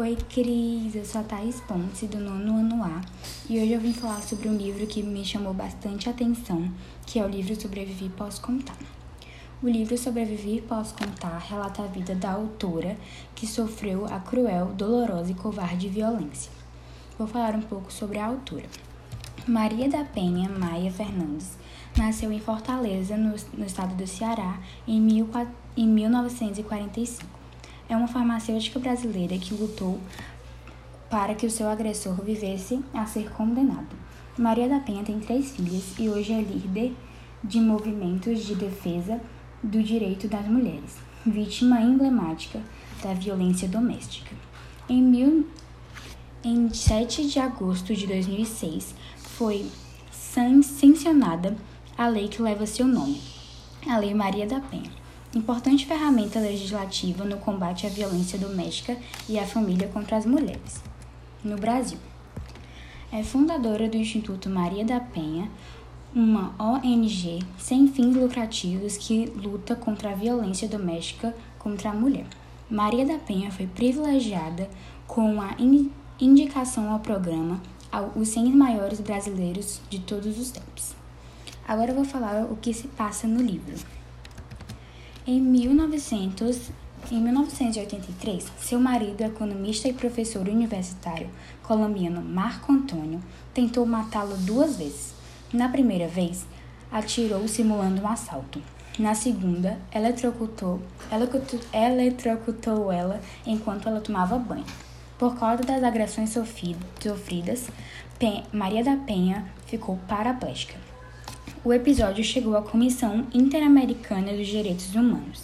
Oi, Cris, eu sou a Thais Ponce, do nono ano A, e hoje eu vim falar sobre um livro que me chamou bastante atenção, que é o livro Sobreviver Posso Contar. O livro Sobreviver Posso Contar relata a vida da autora que sofreu a cruel, dolorosa e covarde violência. Vou falar um pouco sobre a autora. Maria da Penha Maia Fernandes nasceu em Fortaleza, no, no estado do Ceará, em, mil, em 1945 é uma farmacêutica brasileira que lutou para que o seu agressor vivesse a ser condenado. Maria da Penha tem três filhas e hoje é líder de movimentos de defesa do direito das mulheres, vítima emblemática da violência doméstica. Em, mil, em 7 de agosto de 2006, foi sancionada a lei que leva seu nome, a Lei Maria da Penha importante ferramenta legislativa no combate à violência doméstica e à família contra as mulheres. No Brasil, é fundadora do Instituto Maria da Penha, uma ONG sem fins lucrativos que luta contra a violência doméstica contra a mulher. Maria da Penha foi privilegiada com a indicação ao programa Os 100 Maiores Brasileiros de Todos os Tempos. Agora eu vou falar o que se passa no livro. Em 1900, em 1983, seu marido, economista e professor universitário colombiano Marco Antônio, tentou matá-lo duas vezes. Na primeira vez, atirou simulando um assalto. Na segunda, eletrocutou, eletrocutou ela enquanto ela tomava banho. Por causa das agressões sofridas, Maria da Penha ficou paraplégica o episódio chegou à Comissão Interamericana dos Direitos Humanos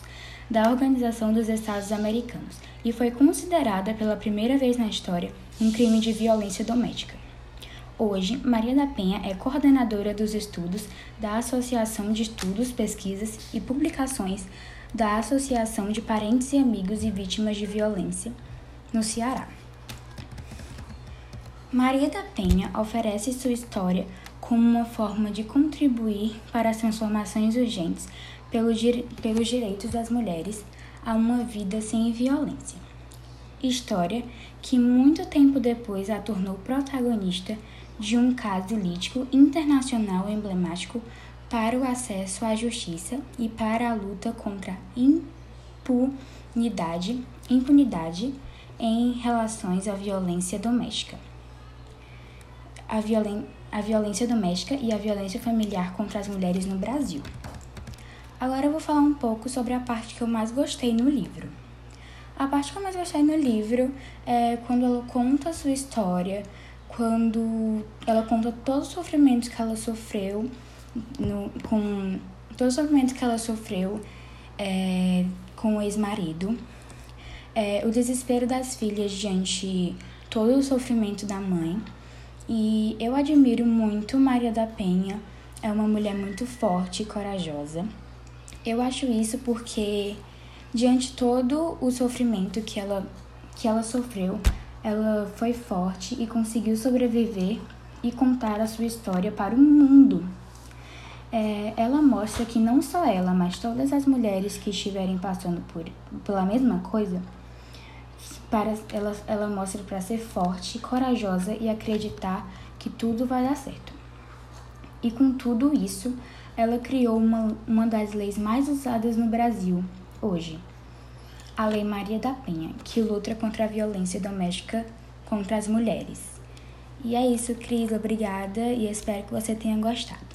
da Organização dos Estados Americanos e foi considerada pela primeira vez na história um crime de violência doméstica. Hoje, Maria da Penha é coordenadora dos estudos da Associação de Estudos, Pesquisas e Publicações da Associação de Parentes e Amigos e Vítimas de Violência no Ceará. Maria da Penha oferece sua história como uma forma de contribuir para as transformações urgentes pelos, pelos direitos das mulheres a uma vida sem violência. História que muito tempo depois a tornou protagonista de um caso lítico internacional emblemático para o acesso à justiça e para a luta contra a impunidade, impunidade em relações à violência doméstica. A violência a violência doméstica e a violência familiar contra as mulheres no Brasil. Agora eu vou falar um pouco sobre a parte que eu mais gostei no livro. A parte que eu mais gostei no livro é quando ela conta a sua história, quando ela conta todos os sofrimentos que ela sofreu, no, com todos os sofrimentos que ela sofreu é, com o ex-marido, é, o desespero das filhas diante todo o sofrimento da mãe e eu admiro muito Maria da Penha, é uma mulher muito forte e corajosa. Eu acho isso porque, diante todo o sofrimento que ela, que ela sofreu, ela foi forte e conseguiu sobreviver e contar a sua história para o mundo. É, ela mostra que não só ela, mas todas as mulheres que estiverem passando por, pela mesma coisa para ela, ela mostra para ser forte, corajosa e acreditar que tudo vai dar certo. E com tudo isso, ela criou uma, uma das leis mais usadas no Brasil hoje, a Lei Maria da Penha, que luta contra a violência doméstica contra as mulheres. E é isso, Cris. Obrigada e espero que você tenha gostado.